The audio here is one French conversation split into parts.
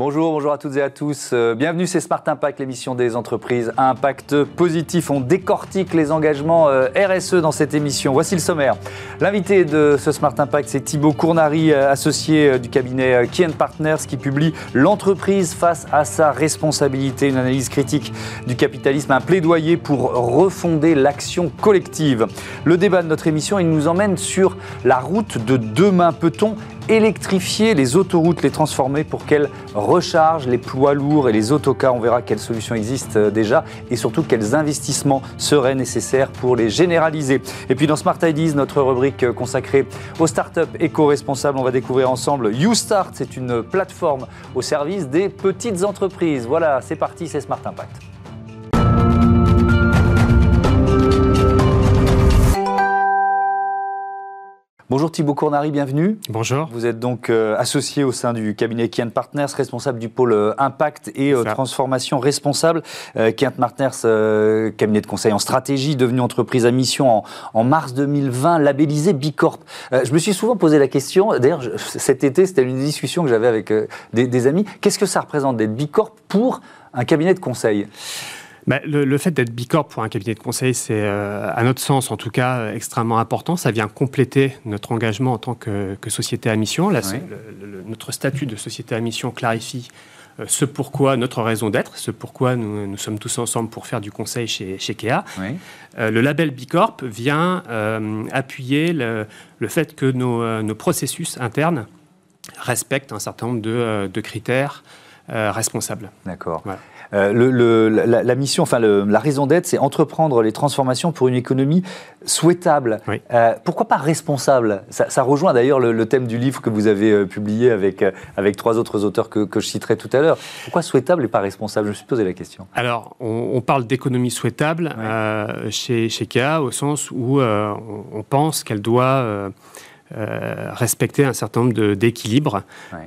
Bonjour, bonjour à toutes et à tous. Euh, bienvenue, c'est Smart Impact, l'émission des entreprises à impact positif. On décortique les engagements euh, RSE dans cette émission. Voici le sommaire. L'invité de ce Smart Impact, c'est Thibaut Cournari, euh, associé du cabinet Key Partners, qui publie L'entreprise face à sa responsabilité, une analyse critique du capitalisme, un plaidoyer pour refonder l'action collective. Le débat de notre émission, il nous emmène sur la route de demain. Peut-on électrifier les autoroutes, les transformer pour qu'elles rechargent les poids lourds et les autocars. On verra quelles solutions existent euh, déjà et surtout quels investissements seraient nécessaires pour les généraliser. Et puis dans Smart Ideas, notre rubrique euh, consacrée aux startups éco-responsables, on va découvrir ensemble YouStart. C'est une plateforme au service des petites entreprises. Voilà, c'est parti, c'est Smart Impact. Bonjour Thibaut Cournari, bienvenue. Bonjour. Vous êtes donc euh, associé au sein du cabinet Kian Partners, responsable du pôle euh, impact et euh, transformation responsable. Kian Partners, cabinet de conseil en stratégie, devenu entreprise à mission en, mars 2020, labellisé Bicorp. je me suis souvent posé la question, d'ailleurs cet été c'était une discussion que j'avais avec des, des amis, qu'est-ce que ça représente d'être Bicorp pour un cabinet de conseil? Bah, le, fait d'être Bicorp pour un cabinet de conseil, c'est, euh, à notre sens en tout cas, euh, extrêmement important. Ça vient compléter notre engagement en tant que, société à mission. notre statut de société à mission clarifie euh, ce pourquoi, notre raison d'être, ce pourquoi nous, sommes tous ensemble pour faire du conseil chez, chez KEA. le label Bicorp vient appuyer le, fait que nos, processus internes respectent un certain nombre de, critères responsables. D'accord. Euh, le, la, mission, enfin la raison d'être, c'est entreprendre les transformations pour une économie souhaitable. Euh, pourquoi pas responsable? Ça, rejoint d'ailleurs le, thème du livre que vous avez euh, publié avec, avec trois autres auteurs que, que je citerai tout à l'heure. Pourquoi souhaitable et pas responsable? Je me suis posé la question. Alors, on, parle d'économie souhaitable chez, chez KA au sens où on, pense qu'elle doit euh, respecter un certain nombre d'équilibres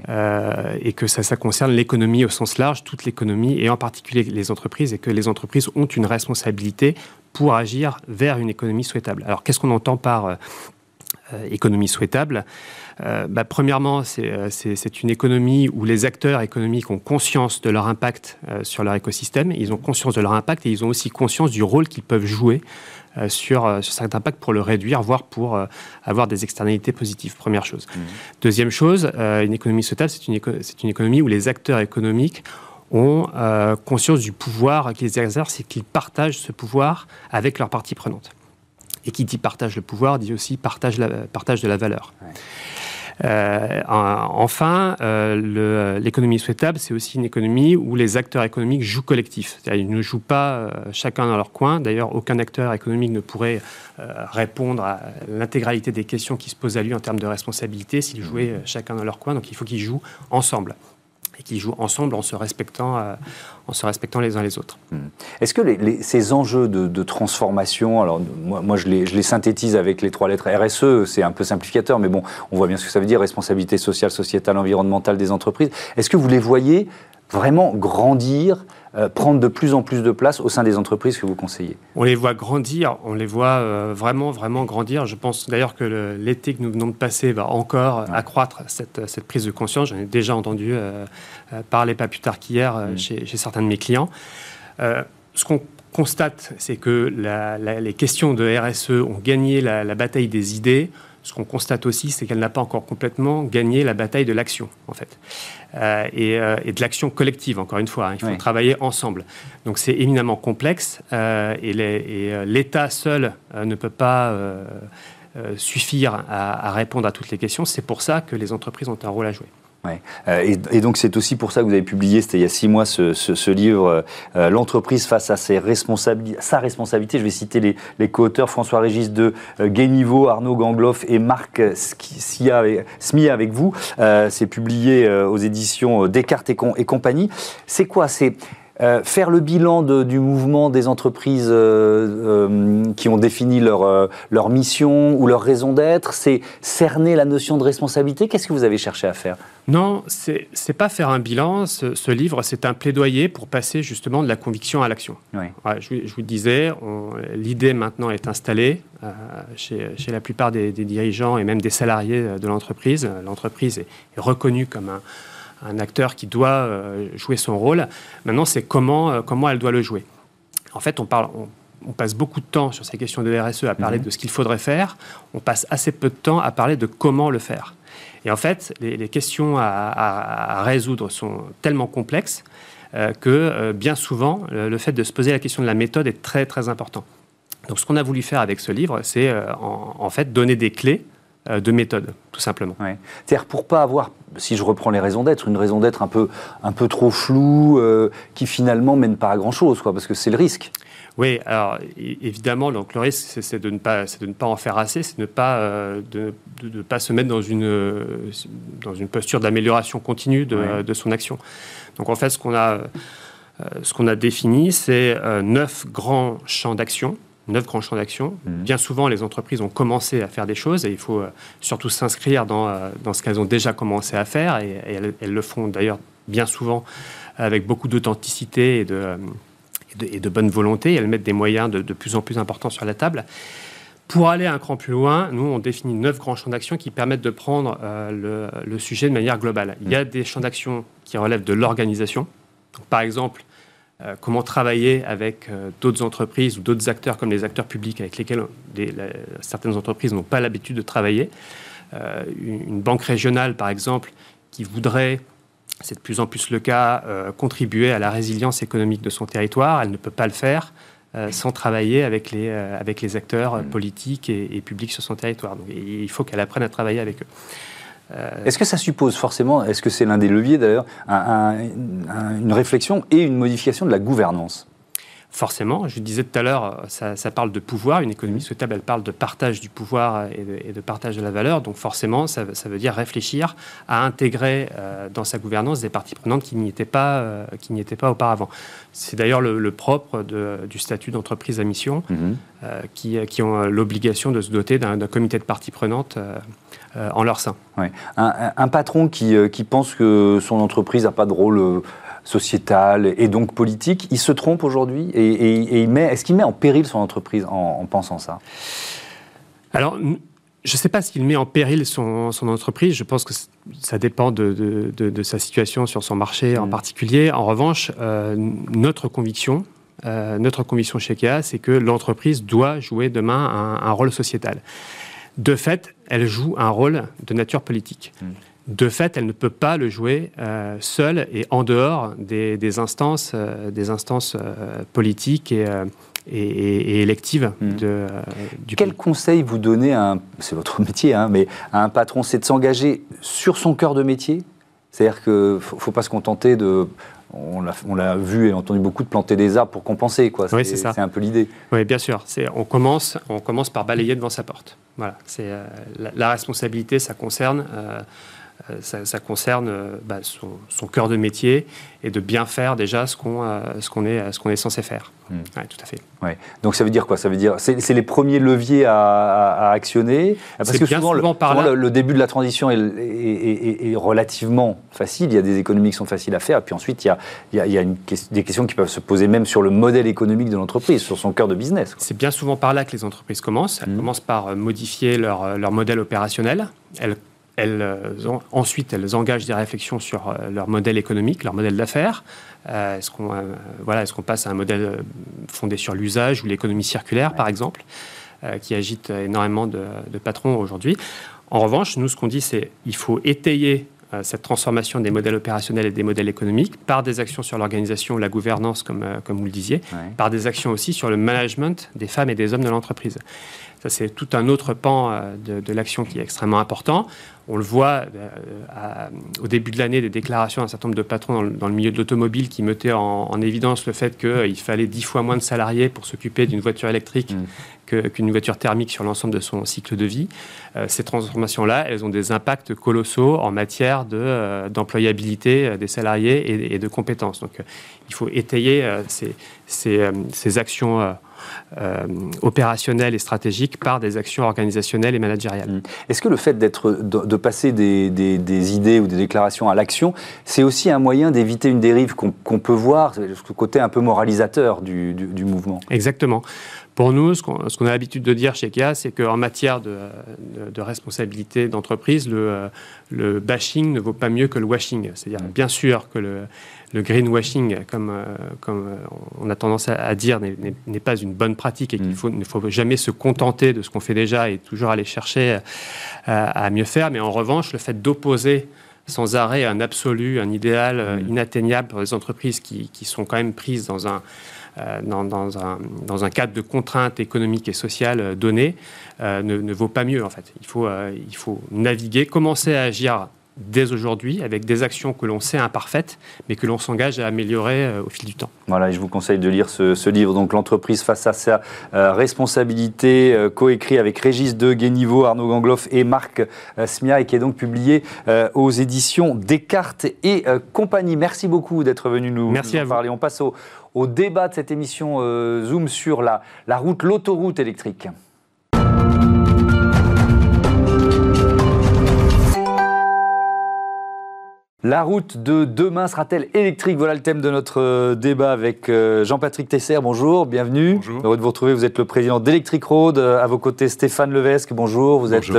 euh, et que ça, ça concerne l'économie au sens large, toute l'économie et en particulier les entreprises et que les entreprises ont une responsabilité pour agir vers une économie souhaitable. Alors qu'est-ce qu'on entend par euh, économie souhaitable bah, Premièrement, c'est une économie où les acteurs économiques ont conscience de leur impact sur leur écosystème, ils ont conscience de leur impact et ils ont aussi conscience du rôle qu'ils peuvent jouer euh, sur, euh, sur cet impact pour le réduire, voire pour euh, avoir des externalités positives. Première chose. Mmh. Deuxième chose, une économie sociale, c'est une, une, économie où les acteurs économiques ont conscience du pouvoir qu'ils exercent et qu'ils partagent ce pouvoir avec leurs parties prenantes. Et qui dit partage le pouvoir dit aussi partage, la, partage de la valeur. Euh, enfin, euh, l'économie souhaitable, c'est aussi une économie où les acteurs économiques jouent collectif. Ils ne jouent pas euh, chacun dans leur coin. D'ailleurs, aucun acteur économique ne pourrait répondre à l'intégralité des questions qui se posent à lui en termes de responsabilité s'ils jouaient chacun dans leur coin. Donc il faut qu'ils jouent ensemble qu'ils jouent ensemble en se respectant, euh, en se respectant les uns les autres. Hmm. Est-ce que ces enjeux de, transformation, alors moi, moi je, les, je, les, synthétise avec les trois lettres RSE, c'est un peu simplificateur, mais bon, on voit bien ce que ça veut dire, responsabilité sociale, sociétale, environnementale des entreprises. Est-ce que vous les voyez vraiment grandir euh, prendre de plus en plus de place au sein des entreprises que vous conseillez? On les voit grandir, on les voit euh, vraiment, vraiment grandir. Je pense d'ailleurs que l'été que nous venons de passer va encore accroître cette, cette, prise de conscience. J'en ai déjà entendu euh, parler pas plus tard qu'hier mm. chez, certains de mes clients. ce qu'on constate, c'est que les questions de RSE ont gagné la, la bataille des idées ce qu'on constate aussi, c'est qu'elle n'a pas encore complètement gagné la bataille de l'action, en fait. Euh, euh, et, de l'action collective, encore une fois. Hein. il faut travailler ensemble. Donc c'est éminemment complexe euh, et l'État seul ne peut pas suffire à, répondre à toutes les questions. C'est pour ça que les entreprises ont un rôle à jouer. Et, donc c'est aussi pour ça que vous avez publié, c'était il y a six mois, ce, livre, L'entreprise face à ses responsabilités, sa responsabilité. Je vais citer les, les co-auteurs François Régis de Guéniveau, Arnaud Gangloff et Marc Smia avec vous. c'est publié aux éditions Descartes et, et compagnie. C'est quoi? C'est euh, faire le bilan du mouvement des entreprises euh, euh, qui ont défini leur, leur mission ou leur raison d'être, c'est cerner la notion de responsabilité. Qu'est-ce que vous avez cherché à faire? Non, c'est n'est pas faire un bilan. Ce, livre, c'est un plaidoyer pour passer justement de la conviction à l'action. je, vous disais, l'idée maintenant est installée chez, chez, la plupart des, dirigeants et même des salariés de l'entreprise. L'entreprise est reconnue comme un un acteur qui doit jouer son rôle. Maintenant, c'est comment, comment elle doit le jouer. En fait, on, parle, on, passe beaucoup de temps sur ces questions de RSE à parler mhm. de ce qu'il faudrait faire. On passe assez peu de temps à parler de comment le faire. Et en fait, les, questions à, résoudre sont tellement complexes euh, que euh, bien souvent, le, fait de se poser la question de la méthode est très très important. Donc ce qu'on a voulu faire avec ce livre, c'est euh, en, fait donner des clés de méthode, tout simplement. C'est-à-dire pour pas avoir, si je reprends les raisons d'être, une raison d'être un peu, un peu trop floue, qui finalement mène pas à grand-chose, quoi, parce que c'est le risque. Oui, alors évidemment, donc le risque, c'est de ne pas, de ne pas en faire assez, c'est de ne pas, euh, de, de, pas se mettre dans une, dans une posture d'amélioration continue de, de, son action. Donc en fait, ce qu'on a, euh, ce qu'on a défini, c'est euh, neuf grands champs d'action. Neuf grands champs d'action. Mmh. Bien souvent, les entreprises ont commencé à faire des choses et il faut surtout s'inscrire dans, dans ce qu'elles ont déjà commencé à faire et, elles, elles, le font d'ailleurs bien souvent avec beaucoup d'authenticité et de et de, bonne volonté. Elles mettent des moyens de, plus en plus importants sur la table. Pour aller un cran plus loin, nous, on définit neuf grands champs d'action qui permettent de prendre euh, le, sujet de manière globale. Il y a des champs d'action qui relèvent de l'organisation. Par exemple, euh, comment travailler avec euh, d'autres entreprises ou d'autres acteurs comme les acteurs publics avec lesquels certaines entreprises n'ont pas l'habitude de travailler. une banque régionale, par exemple, qui voudrait c'est de plus en plus le cas, euh, contribuer à la résilience économique de son territoire. Elle ne peut pas le faire euh, sans travailler avec les, euh, avec les acteurs mm. politiques et, publics sur son territoire. Donc, il faut qu'elle apprenne à travailler avec eux. Est-ce que ça suppose forcément, est-ce que c'est l'un des leviers d'ailleurs, une réflexion et une modification de la gouvernance? Forcément. Je disais tout à l'heure, ça, parle de pouvoir. Une économie souhaitable, elle parle de partage du pouvoir et de, partage de la valeur. Donc forcément, ça, veut dire réfléchir à intégrer euh, dans sa gouvernance des parties prenantes qui n'y étaient pas, euh, qui n'y étaient pas auparavant. C'est d'ailleurs le, propre du statut d'entreprise à mission, mhm. euh, qui, qui, ont l'obligation de se doter d'un comité de parties prenantes. en leur sein. Un, un, patron qui, qui, pense que son entreprise n'a pas de rôle sociétal et donc politique, il se trompe aujourd'hui et, est-ce qu'il met en péril son entreprise en, pensant ça? Alors, je ne sais pas s'il met en péril son, entreprise. Je pense que ça dépend de, sa situation sur son marché en mm. particulier. En revanche, euh, notre conviction, euh, notre conviction chez KEA, c'est que l'entreprise doit jouer demain un, rôle sociétal. De fait, elle joue un rôle de nature politique. Mm de fait, elle ne peut pas le jouer euh, seule et en dehors des, instances, euh, des instances euh, politiques et, et, électives hmm. de, du Quel conseil vous donnez à c'est votre métier, hein, mais à un patron, c'est de s'engager sur son cœur de métier? C'est-à-dire qu'il ne faut, pas se contenter de on l'a vu et entendu beaucoup de planter des arbres pour compenser. Quoi. Oui, c'est ça. C'est un peu l'idée. Oui, bien sûr. On commence, on commence par balayer devant sa porte. Voilà. C'est la, responsabilité, ça concerne euh, ça, concerne euh, bah, son, cœur de métier et de bien faire déjà ce qu'on euh, qu'on est, qu'on est censé faire. Hmm. tout à fait. Ouais. Donc ça veut dire quoi? Ça veut dire c'est les premiers leviers à, actionner? Parce que souvent, le, début de la transition est, relativement facile. Il y a des économies qui sont faciles à faire. Et puis ensuite, il y a, il y a, une, des questions qui peuvent se poser même sur le modèle économique de l'entreprise, sur son cœur de business. C'est bien souvent par là que les entreprises commencent. Elles hmm. commencent par modifier leur, leur modèle opérationnel. Elles elles, euh, ensuite, elles engagent des réflexions sur euh, leur modèle économique, leur modèle d'affaires. Euh, est-ce qu'on voilà, est qu'on passe à un modèle fondé sur l'usage ou l'économie circulaire, par exemple, qui agite énormément de, patrons aujourd'hui? En revanche, nous, ce qu'on dit, c'est qu'il faut étayer cette transformation des modèles opérationnels et des modèles économiques par des actions sur l'organisation ou la gouvernance, comme, comme vous le disiez, par des actions aussi sur le management des femmes et des hommes de l'entreprise. Ça, c'est tout un autre pan de, de l'action qui est extrêmement important. On le voit euh, au début de l'année, des déclarations d'un certain nombre de patrons dans le, milieu de l'automobile qui mettaient en, évidence le fait qu'il fallait dix fois moins de salariés pour s'occuper d'une voiture électrique mm. qu'une voiture thermique sur l'ensemble de son cycle de vie. Euh, ces transformations-là, elles ont des impacts colossaux en matière euh, d'employabilité des salariés et, de compétences. Donc il faut étayer ces, ces actions euh, opérationnelles et stratégiques par des actions organisationnelles et managériales. Mmh. Est-ce que le fait d'être, de, passer des, des, idées ou des déclarations à l'action, c'est aussi un moyen d'éviter une dérive qu'on, peut voir, le côté un peu moralisateur du, du, mouvement? Exactement. Pour nous, ce qu'on a l'habitude de dire chez KIA, c'est qu'en matière de, responsabilité d'entreprise, le, le, bashing ne vaut pas mieux que le washing. C'est-à-dire, bien sûr que le, le greenwashing, comme, euh, comme euh, on a tendance à, dire, n'est pas une bonne pratique et qu'il mm. ne faut jamais se contenter de ce qu'on fait déjà et toujours aller chercher euh, à, mieux faire. Mais en revanche, le fait d'opposer sans arrêt un absolu, un idéal mm. inatteignable pour les entreprises qui, qui, sont quand même prises dans un, dans, dans, un, dans, un, cadre de contraintes économiques et sociales données, ne, ne, vaut pas mieux en fait. Il faut, il faut naviguer, commencer à agir dès aujourd'hui avec des actions que l'on sait imparfaites, mais que l'on s'engage à améliorer euh, au fil du temps. Voilà, et je vous conseille de lire ce, livre, donc l'entreprise face à sa euh, responsabilité, euh, coécrit avec Régis de Guéniveau, Arnaud Gangloff et Marc Smia, et qui est donc publié aux éditions Descartes et compagnie. Merci beaucoup d'être venu nous, Merci en parler. On passe au, débat de cette émission Zoom sur la, la route, l'autoroute électrique. La route de demain sera-t-elle électrique Voilà le thème de notre euh, débat avec euh, Jean-Patrick Tesser. Bonjour, bienvenue. Bonjour. Heureux de vous retrouver. Vous êtes le président d'Electric Road. Euh, à vos côtés, Stéphane Levesque. Bonjour. Vous êtes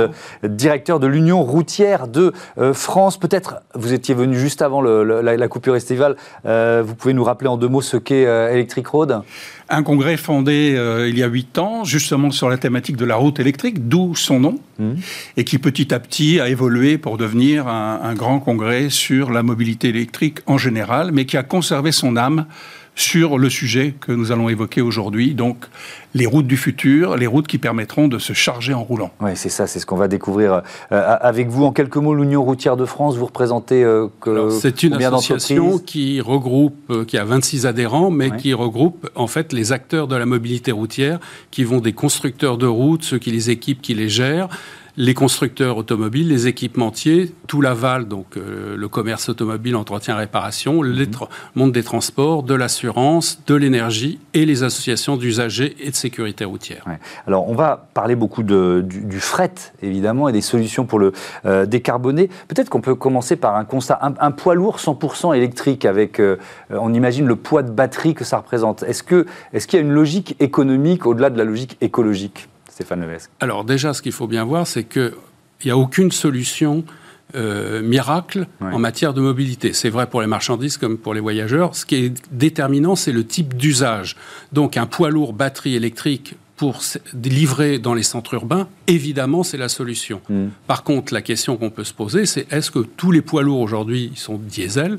directeur de l'Union routière de France. Peut-être, vous étiez venu juste avant la, coupure estivale. vous pouvez nous rappeler en deux mots ce qu'est Electric Road? Un congrès fondé euh, il y a huit ans, justement sur la thématique de la route électrique, d'où son nom, mmh. et qui petit à petit a évolué pour devenir un, un grand congrès sur la mobilité électrique en général, mais qui a conservé son âme sur le sujet que nous allons évoquer aujourd'hui, donc les routes du futur, les routes qui permettront de se charger en roulant. Oui, c'est ça, c'est ce qu'on va découvrir euh, avec vous. En quelques mots, l'Union routière de France, vous représentez euh, que C'est une association qui regroupe, euh, qui a 26 adhérents, mais qui regroupe en fait les acteurs de la mobilité routière, qui vont des constructeurs de routes, ceux qui les équipent, qui les gèrent, les constructeurs automobiles, les équipementiers, tout l'aval, donc euh, le commerce automobile, entretien, réparation, le mhm. monde des transports, de l'assurance, de l'énergie et les associations d'usagers et de sécurité routière. Alors on va parler beaucoup de, du, fret, évidemment, et des solutions pour le euh, décarboner. Peut-être qu'on peut commencer par un constat, un, poids lourd 100% électrique, avec, euh, on imagine, le poids de batterie que ça représente. Est-ce qu'il est y a une logique économique au-delà de la logique écologique? Stéphane Levesque Alors déjà, ce qu'il faut bien voir, c'est qu'il n'y a aucune solution euh, miracle en matière de mobilité. C'est vrai pour les marchandises comme pour les voyageurs. Ce qui est déterminant, c'est le type d'usage. Donc un poids lourd batterie électrique pour livrer dans les centres urbains, évidemment, c'est la solution. Mm. Par contre, la question qu'on peut se poser, c'est est-ce que tous les poids lourds aujourd'hui sont diesel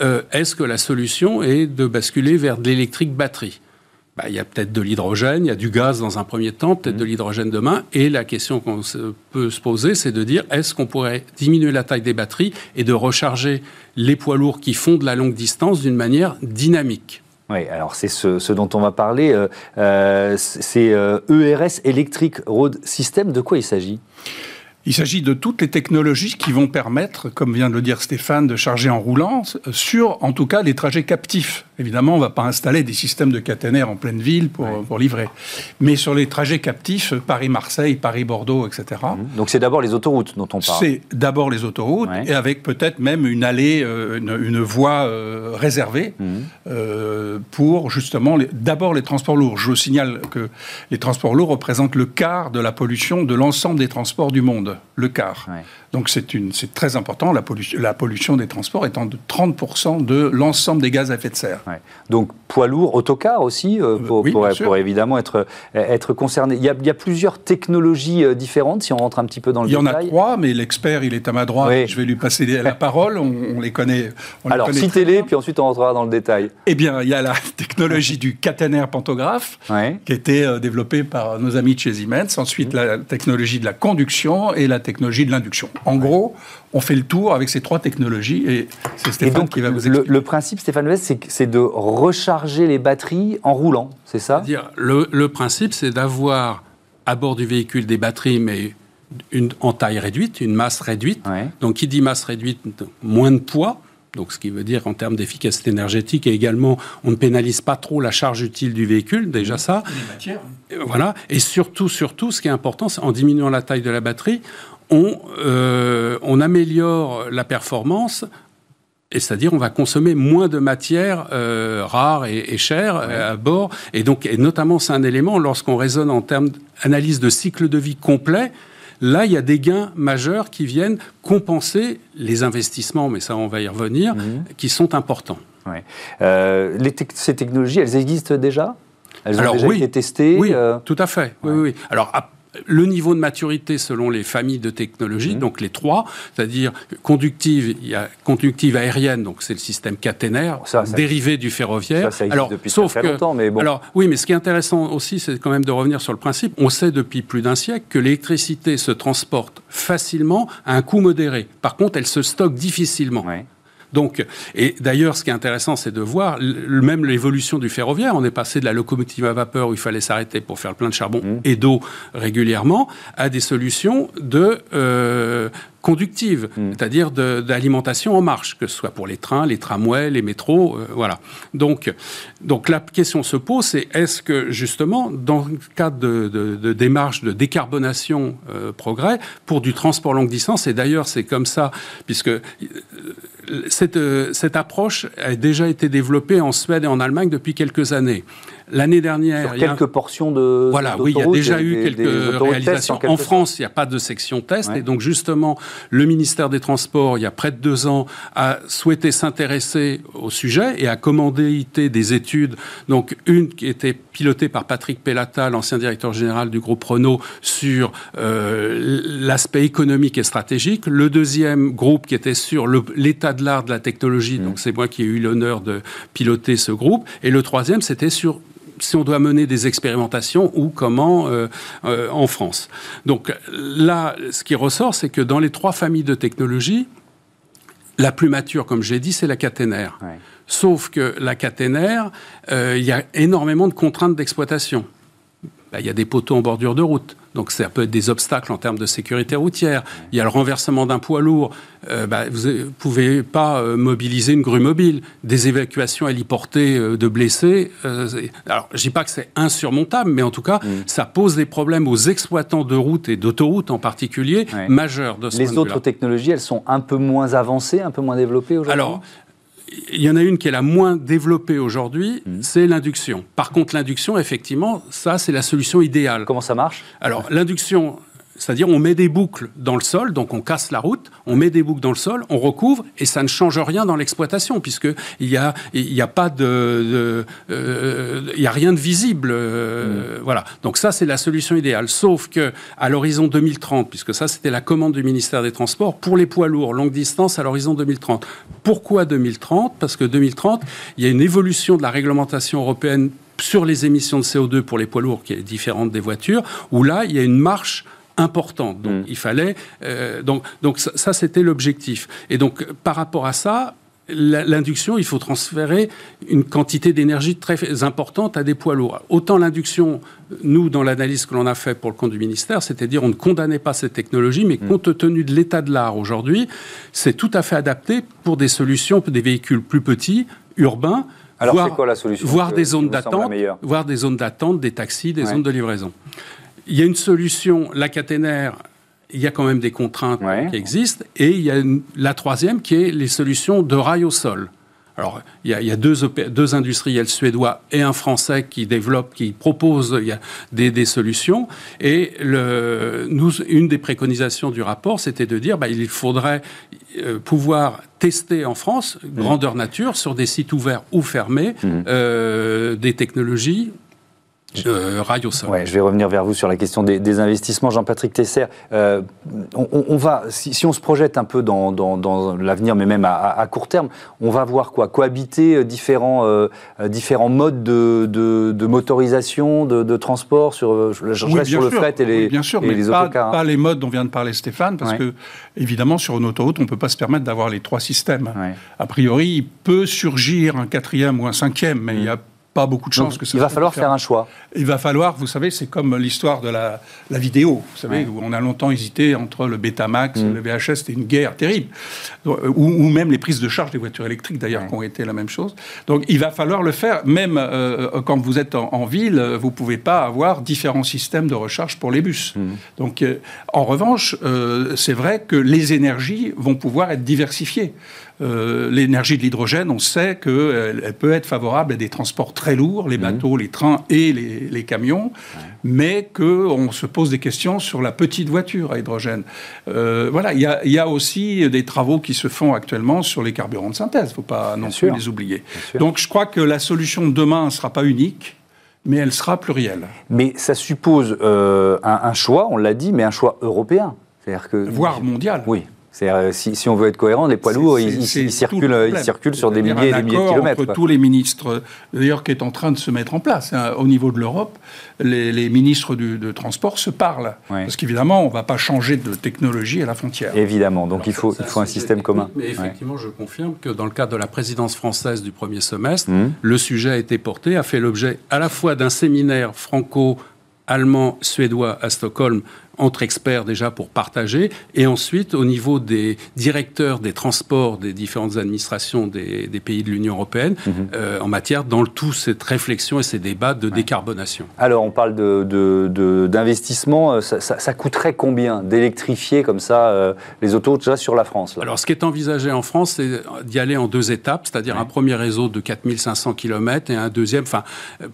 euh, Est-ce que la solution est de basculer vers de l'électrique batterie? Bah, il y a peut-être de l'hydrogène, il y a du gaz dans un premier temps, peut-être de mmh. l'hydrogène demain. Et la question qu'on peut se poser, c'est de dire est-ce qu'on pourrait diminuer la taille des batteries et de recharger les poids lourds qui font de la longue distance d'une manière dynamique? Oui, alors c'est ce, dont on va parler. Euh, euh, c'est ERS euh, e Electric Road System. De quoi il s'agit? Il s'agit de toutes les technologies qui vont permettre, comme vient de le dire Stéphane, de charger en roulant sur, en tout cas, les trajets captifs. Évidemment, on ne va pas installer des systèmes de caténaires en pleine ville pour, pour livrer. Mais sur les trajets captifs, Paris-Marseille, Paris-Bordeaux, etc. Mmh. Donc c'est d'abord les autoroutes dont on parle. C'est d'abord les autoroutes, et avec peut-être même une allée, euh, une, voie euh, réservée mmh. euh, pour justement d'abord les transports lourds. Je vous signale que les transports lourds représentent le quart de la pollution de l'ensemble des transports du monde le quart. Donc c'est très important, la pollution, la pollution, des transports étant de 30% de l'ensemble des gaz à effet de serre. Donc poids lourd, autocar aussi, euh, euh, pour, évidemment être, être concerné. Il y, a, plusieurs technologies euh, différentes, si on rentre un petit peu dans le détail. Il y en a trois, mais l'expert, il est à ma droite, je vais lui passer la parole, on, les connaît. Alors citez-les, puis ensuite on rentrera dans le détail. Eh bien, il y a la technologie du caténaire pantographe, qui a été développée par nos amis de chez Siemens, ensuite la technologie de la conduction et la technologie de l'induction. En gros, on fait le tour avec ces trois technologies et c'est Stéphane qui va vous expliquer. Le, principe, Stéphane c'est de recharger les batteries en roulant, c'est ça? Le, le, principe, c'est d'avoir à bord du véhicule des batteries, mais une, en taille réduite, une masse réduite. Donc, qui dit masse réduite, moins de poids. Donc, ce qui veut dire en termes d'efficacité énergétique et également, on ne pénalise pas trop la charge utile du véhicule, déjà ça. Les matières. Voilà. Et surtout, surtout, ce qui est important, c'est en diminuant la taille de la batterie, on, euh, on améliore la performance et c'est-à-dire on va consommer moins de matières euh, rares et, chères euh, à bord. Et donc, et notamment, c'est un élément lorsqu'on raisonne en termes d'analyse de cycle de vie complet. Là, il y a des gains majeurs qui viennent compenser les investissements, mais ça, on va y revenir, mhm. qui sont importants. Euh, ces technologies, elles existent déjà? Elles ont déjà été testées Oui, tout à fait. Oui, oui. Alors, le niveau de maturité selon les familles de technologies, mhm. donc les trois, c'est-à-dire conductive, il y a conductive aérienne, donc c'est le système caténaire, dérivé du ferroviaire. Ça, ça alors, depuis sauf très longtemps, mais bon. Alors, oui, mais ce qui est intéressant aussi, c'est quand même de revenir sur le principe. On sait depuis plus d'un siècle que l'électricité se transporte facilement à un coût modéré. Par contre, elle se stocke difficilement. Donc, et d'ailleurs, ce qui est intéressant, c'est de voir même l'évolution du ferroviaire. On est passé de la locomotive à vapeur où il fallait s'arrêter pour faire le plein de charbon mmh. et d'eau régulièrement à des solutions de euh, conductive, mm. c'est-à-dire d'alimentation en marche, que ce soit pour les trains, les tramways, les métros, euh, voilà. Donc, donc la question se pose, c'est est-ce que justement, dans le cadre de, de, démarche de décarbonation euh, progrès, pour du transport longue distance, et d'ailleurs c'est comme ça, puisque euh, cette, cette approche a déjà été développée en Suède et en Allemagne depuis quelques années. L'année dernière, Sur quelques portions de voilà, oui, il y a déjà eu quelques réalisations. En, France, il n'y a pas de section test, et donc justement, le ministère des Transports, il y a près de deux ans, a souhaité s'intéresser au sujet et a commandé des études. Donc une qui était pilotée par Patrick Pellata, l'ancien directeur général du groupe Renault, sur euh, l'aspect économique et stratégique. Le deuxième groupe qui était sur l'état de l'art de la technologie. Mmh. Donc c'est moi qui ai eu l'honneur de piloter ce groupe. Et le troisième, c'était sur si on doit mener des expérimentations ou comment euh, euh, en France. Donc là, ce qui ressort, c'est que dans les trois familles de technologies, la plus mature, comme j'ai dit, c'est la caténaire. Sauf que la caténaire, euh, il y a énormément de contraintes d'exploitation. Bah, il y a des poteaux en bordure de route. Donc ça peut être des obstacles en termes de sécurité routière. Il y a le renversement d'un poids lourd. Euh, bah, vous ne pouvez pas euh, mobiliser une grue mobile. Des évacuations héliportées euh, de blessés. alors je dis pas que c'est insurmontable, mais en tout cas, mm. ça pose des problèmes aux exploitants de routes et d'autoroutes en particulier majeurs. De Les autres technologies, elles sont un peu moins avancées, un peu moins développées aujourd'hui? Alors il y en a une qui est la moins développée aujourd'hui, mmh. c'est l'induction. Par contre, l'induction, effectivement, ça, c'est la solution idéale. Comment ça marche? Alors, l'induction, c'est-à-dire, on met des boucles dans le sol, donc on casse la route, on met des boucles dans le sol, on recouvre, et ça ne change rien dans l'exploitation, puisqu'il n'y a, il y a pas de. Euh, il y a rien de visible. Euh, mm. Voilà. Donc, ça, c'est la solution idéale. Sauf que à l'horizon 2030, puisque ça, c'était la commande du ministère des Transports, pour les poids lourds, longue distance, à l'horizon 2030. Pourquoi 2030 Parce que 2030, il y a une évolution de la réglementation européenne sur les émissions de CO2 pour les poids lourds qui est différente des voitures, où là, il y a une marche importante. Donc, mm. il fallait. Euh, donc, donc, ça, c'était l'objectif. Et donc, par rapport à ça, l'induction, il faut transférer une quantité d'énergie très importante à des poids lourds. Autant l'induction, nous, dans l'analyse que l'on a fait pour le compte du ministère, c'est-à-dire on ne condamnait pas cette technologie, mais mm. compte tenu de l'état de l'art aujourd'hui, c'est tout à fait adapté pour des solutions, pour des véhicules plus petits, urbains. Alors, quoi la solution des zones des zones d'attente, des taxis, des zones de livraison. Il y a une solution, la caténaire, il y a quand même des contraintes qui existent, et il y a la troisième qui est les solutions de rail au sol. Alors, il y a, deux, deux, industriels suédois et un français qui développent, qui proposent il y a des, solutions. Et le, nous, une des préconisations du rapport, c'était de dire qu'il bah, faudrait euh, pouvoir tester en France, mmh. grandeur nature, sur des sites ouverts ou fermés, mmh. euh, des technologies euh, ouais, je vais revenir vers vous sur la question des, investissements. Jean-Patrick Tesser, euh, on, va, si, on se projette un peu dans, l'avenir, mais même à, court terme, on va voir quoi? Cohabiter euh, différents, différents modes de, motorisation, de, transport sur, je sur le fret et les, bien sûr, mais pas, Pas les modes dont vient de parler Stéphane, parce que évidemment sur une autoroute, on ne peut pas se permettre d'avoir les trois systèmes. A priori, il peut surgir un quatrième ou un cinquième, mais il y a pas beaucoup de chances que ça Il va falloir faire un choix. Il va falloir, vous savez, c'est comme l'histoire de la, la, vidéo, vous savez, où on a longtemps hésité entre le Betamax et mm. le VHS, c'était une guerre terrible. Ou, ou, même les prises de charge des voitures électriques, d'ailleurs, qui ont été la même chose. Donc il va falloir le faire, même euh, euh, quand vous êtes en, ville, vous pouvez pas avoir différents systèmes de recharge pour les bus. Mm. Donc euh, en revanche, c'est vrai que les énergies vont pouvoir être diversifiées. L'énergie de l'hydrogène, on sait qu'elle elle peut être favorable à des transports très lourds, les mmh. bateaux, les trains et les, camions, mais qu'on se pose des questions sur la petite voiture à hydrogène. voilà, il y, a, aussi des travaux qui se font actuellement sur les carburants de synthèse, il ne faut pas non plus les oublier. Donc je crois que la solution de demain ne sera pas unique mais elle sera plurielle. Mais ça suppose un, un, choix, on l'a dit, mais un choix européen. Que, Voire mondial. Oui. Euh, si, si, on veut être cohérent, les poids lourds, ils, circulent, ils circulent sur des milliers et des milliers de kilomètres. Entre tous les ministres, d'ailleurs, qui est en train de se mettre en place hein, au niveau de l'Europe, les, ministres du, de transport se parlent. Parce qu'évidemment, on ne va pas changer de technologie à la frontière. Évidemment, donc il faut, il faut un système commun. Mais effectivement, je confirme que dans le cadre de la présidence française du premier semestre, mmh. le sujet a été porté, a fait l'objet à la fois d'un séminaire franco allemand, suédois à Stockholm entre experts déjà pour partager, et ensuite au niveau des directeurs des transports des différentes administrations des, pays de l'Union européenne, mhm. euh, en matière dans le tout cette réflexion et ces débats de décarbonation. Alors on parle d'investissement, de, de, ça, ça, coûterait combien d'électrifier comme ça euh, les autos déjà sur la France Alors ce qui est envisagé en France, c'est d'y aller en deux étapes, c'est-à-dire un premier réseau de 4500 km et un deuxième, enfin,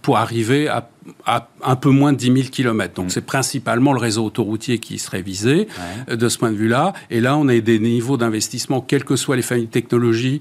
pour arriver à, à un peu moins de 10 000 km. Donc mm. c'est principalement le réseau autoroutier qui serait visé euh, de ce point de vue-là. Et là, on a des niveaux d'investissement, quelles que soient les familles de technologies,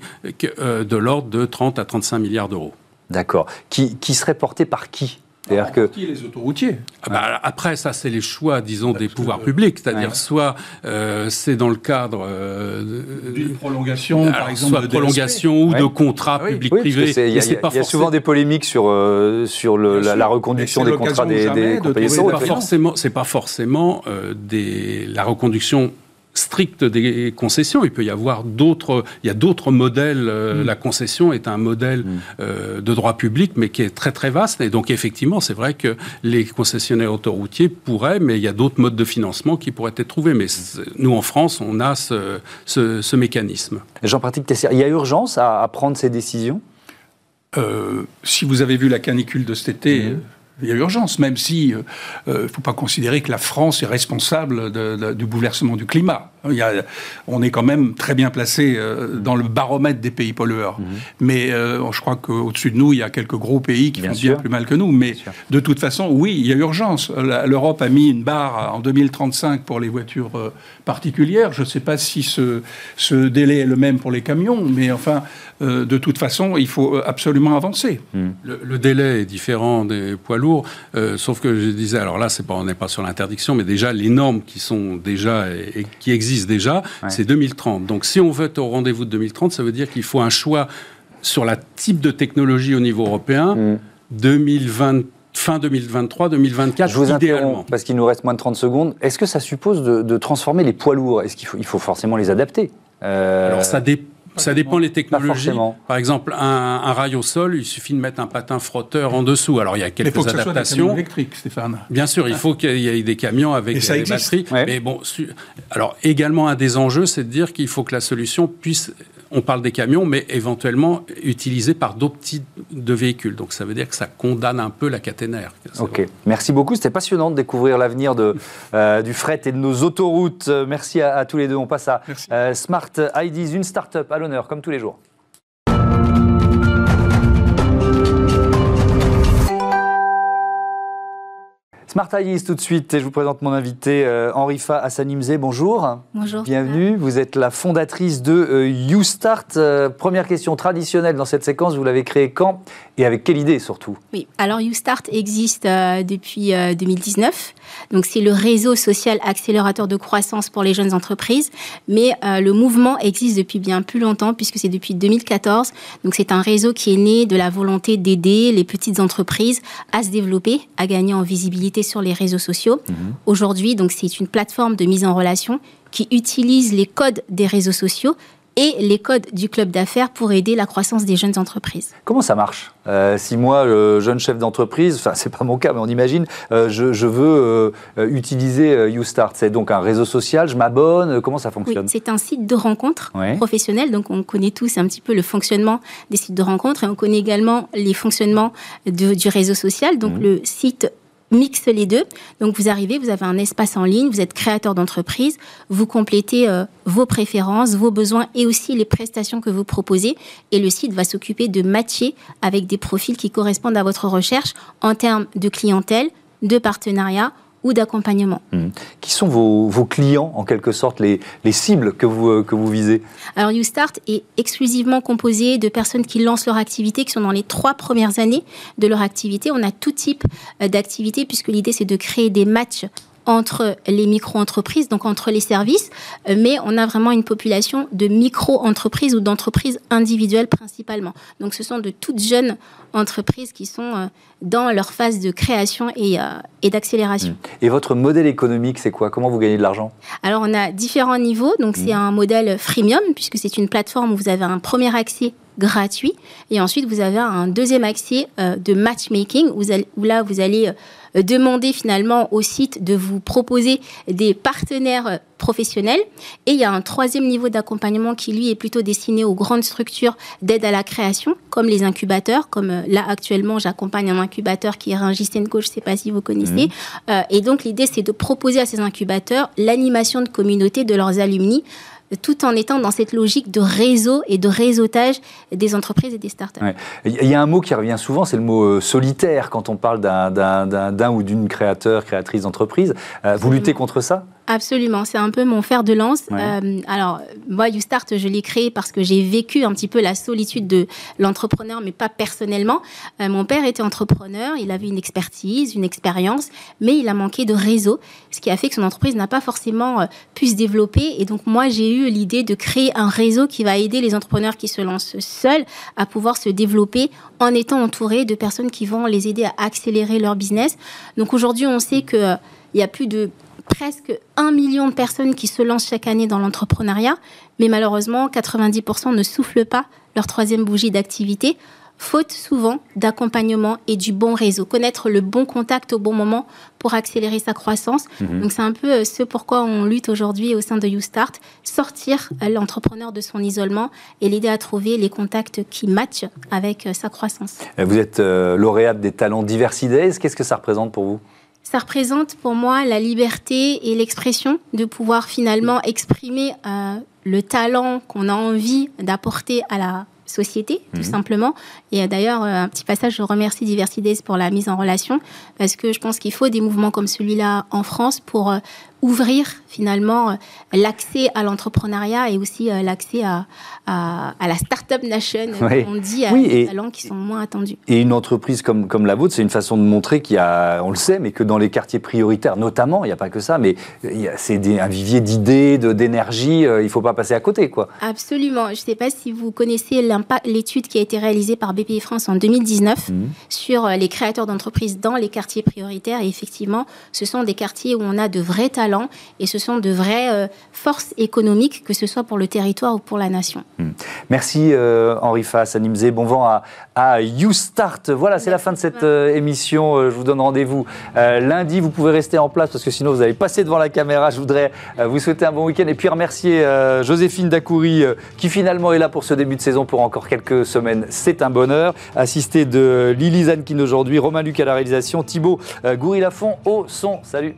euh, de l'ordre de 30 à 35 milliards d'euros. D'accord. Qui, qui serait porté par qui? C'est-à-dire que les autoroutiers. Ah bah, après, ça, c'est les choix, disons, des pouvoirs publics. C'est-à-dire, soit euh, c'est dans le cadre euh, d'une prolongation, par exemple, soit de prolongation ou de contrats publics-privés. Il y, a, souvent des polémiques sur euh, sur le, la, reconduction des contrats des, des compagnies. C'est pas forcément, c'est pas forcément des la reconduction stricte des concessions. Il peut y avoir d'autres, il y a d'autres modèles. Euh, mm. La concession est un modèle mm. euh, de droit public, mais qui est très très vaste. Et donc effectivement, c'est vrai que les concessionnaires autoroutiers pourraient, mais il y a d'autres modes de financement qui pourraient être trouvés. Mais nous, en France, on a ce, ce, mécanisme. Tessier, il y a urgence à, prendre ces décisions? Euh, si vous avez vu la canicule de cet été, mm il y a urgence, même si il euh, ne faut pas considérer que la France est responsable du bouleversement du climat. Il y a, on est quand même très bien placé euh, dans le baromètre des pays pollueurs. Mhm. Mais euh, je crois qu'au-dessus de nous, il y a quelques gros pays qui font bien plus mal que nous. Mais de toute façon, oui, il y a urgence. L'Europe a mis une barre en 2035 pour les voitures particulières. Je ne sais pas si ce, ce, délai est le même pour les camions, mais enfin, de toute façon, il faut absolument avancer. Mhm. Le, le, délai est différent des poids lourds euh, sauf que je disais, alors là, c'est pas, on n'est pas sur l'interdiction, mais déjà les normes qui sont déjà et, qui existent déjà, c'est 2030. Donc si on veut être au rendez-vous de 2030, ça veut dire qu'il faut un choix sur la type de technologie au niveau européen. 2020 mm. fin 2023, 2024, Je vous interromps parce qu'il nous reste moins de 30 secondes. Est-ce que ça suppose de, transformer les poids lourds? Est-ce qu'il faut, il faut forcément les adapter? Euh, Alors ça dépend ça dépend les technologies. Par exemple, un, rail au sol, il suffit de mettre un patin frotteur en dessous. Alors il y a quelques il faut adaptations. électriques, Stéphane. Bien sûr, il faut qu'il y ait des camions avec des batteries. Mais bon, alors également un des enjeux, c'est de dire qu'il faut que la solution puisse on parle des camions, mais éventuellement utilisés par d'autres types de véhicules. Donc ça veut dire que ça condamne un peu la caténaire. Ok, merci beaucoup. C'était passionnant de découvrir l'avenir euh, du fret et de nos autoroutes. Merci à, tous les deux. On passe à euh, Smart IDs, une start-up à l'honneur, comme tous les jours. Smart Ideas tout de suite et je vous présente mon invité euh, Henrifa Hassanimze. Bonjour. Bonjour. Bienvenue. Vous êtes la fondatrice de euh, YouStart. Euh, première question traditionnelle dans cette séquence. Vous l'avez créée quand et avec quelle idée surtout? Oui. Alors YouStart existe depuis 2019. Donc c'est le réseau social accélérateur de croissance pour les jeunes entreprises. Mais le mouvement existe depuis bien plus longtemps puisque c'est depuis 2014. Donc c'est un réseau qui est né de la volonté d'aider les petites entreprises à se développer, à gagner en visibilité sur les réseaux sociaux. Mhm. Aujourd'hui, donc c'est une plateforme de mise en relation qui utilise les codes des réseaux sociaux et les codes du club d'affaires pour aider la croissance des jeunes entreprises. Comment ça marche? Euh, Si moi, le jeune chef d'entreprise, enfin c'est pas mon cas, mais on imagine, euh, je, veux euh, utiliser YouStart, c'est donc un réseau social, je m'abonne, comment ça fonctionne? C'est un site de rencontres professionnelles, donc on connaît tous un petit peu le fonctionnement des sites de rencontres et on connaît également les fonctionnements du réseau social. Donc mmh. le site mixe les deux. Donc vous arrivez, vous avez un espace en ligne, vous êtes créateur d'entreprise, vous complétez euh, vos préférences, vos besoins et aussi les prestations que vous proposez. Et le site va s'occuper de matcher avec des profils qui correspondent à votre recherche en termes de clientèle, de partenariat ou d'accompagnement. Mmh. Qui sont vos, clients, en quelque sorte, les, cibles que vous, euh, que vous visez? Alors, YouStart est exclusivement composé de personnes qui lancent leur activité, qui sont dans les trois premières années de leur activité. On a tout type euh, d'activité, puisque l'idée, c'est de créer des matchs entre les micro-entreprises, donc entre les services, mais on a vraiment une population de micro-entreprises ou d'entreprises individuelles principalement. Donc ce sont de toutes jeunes entreprises qui sont euh, dans leur phase de création et, euh, et d'accélération. Mmh. Et votre modèle économique, c'est quoi? Comment vous gagnez de l'argent? Alors on a différents niveaux, donc c'est mmh. un modèle freemium, puisque c'est une plateforme où vous avez un premier accès gratuit. Et ensuite, vous avez un deuxième accès euh, de matchmaking où, où, là, vous allez euh, demander finalement au site de vous proposer des partenaires euh, professionnels. Et il y a un troisième niveau d'accompagnement qui, lui, est plutôt destiné aux grandes structures d'aide à la création, comme les incubateurs. Comme là, actuellement, j'accompagne un incubateur qui est Rungis Co, je ne sais pas si vous connaissez. Mmh. et donc, l'idée, c'est de proposer à ces incubateurs l'animation de communautés de leurs alumni tout en étant dans cette logique de réseau et de réseautage des entreprises et des startups. Il y a un mot qui revient souvent, c'est le mot euh, solitaire quand on parle d'un ou d'une créateur, créatrice d'entreprise. Euh, vous luttez contre ça? Absolument, c'est un peu mon fer de lance. Euh, alors, moi, YouStart, je l'ai créé parce que j'ai vécu un petit peu la solitude de l'entrepreneur, mais pas personnellement. Euh, mon père était entrepreneur, il avait une expertise, une expérience, mais il a manqué de réseau, ce qui a fait que son entreprise n'a pas forcément euh, pu se développer. Et donc, moi, j'ai eu l'idée de créer un réseau qui va aider les entrepreneurs qui se lancent seuls à pouvoir se développer en étant entourés de personnes qui vont les aider à accélérer leur business. Donc, aujourd'hui, on sait que il y a plus de presque un million de personnes qui se lancent chaque année dans l'entrepreneuriat, mais malheureusement, 90% ne soufflent pas leur troisième bougie d'activité, faute souvent d'accompagnement et du bon réseau. Connaître le bon contact au bon moment pour accélérer sa croissance. Mhm. Donc c'est un peu euh, ce pourquoi on lutte aujourd'hui au sein de YouStart, sortir euh, l'entrepreneur de son isolement et l'aider à trouver les contacts qui matchent avec euh, sa croissance. Vous êtes lauréate des talents Diversidays. Qu'est-ce que ça représente pour vous? Ça représente pour moi la liberté et l'expression de pouvoir finalement exprimer euh, le talent qu'on a envie d'apporter à la société, tout mhm. simplement. Et d'ailleurs, euh, un petit passage, je remercie Diversides pour la mise en relation, parce que je pense qu'il faut des mouvements comme celui-là en France pour euh, ouvrir finalement euh, l'accès à l'entrepreneuriat et aussi euh, l'accès à, à, la Startup Nation, on dit, à des talents qui sont moins attendus. Et une entreprise comme, comme la vôtre, c'est une façon de montrer qu'il y a, on le sait, mais que dans les quartiers prioritaires, notamment, il n'y a pas que ça, mais c'est un vivier d'idées, d'énergie, euh, il ne faut pas passer à côté. quoi. Absolument. Je ne sais pas si vous connaissez l'étude qui a été réalisée par BPI France en 2019 mhm. sur les créateurs d'entreprises dans les quartiers prioritaires. Et effectivement, ce sont des quartiers où on a de vrais talents et ce sont de vraies euh, forces économiques, que ce soit pour le territoire ou pour la nation. Hmm. Merci euh, Henri Fass, Animzé. Bon vent à, à YouStart. Voilà, c'est la fin de cette euh, émission. je vous donne rendez-vous lundi. Vous pouvez rester en place parce que sinon vous allez passer devant la caméra. Je voudrais vous souhaiter un bon week-end et puis remercier Joséphine Dacoury qui finalement est là pour ce début de saison pour encore quelques semaines. C'est un bonheur. Assisté de Lily Zankine aujourd'hui, Romain Luc à la réalisation, Thibaut Goury-Lafont au son. Salut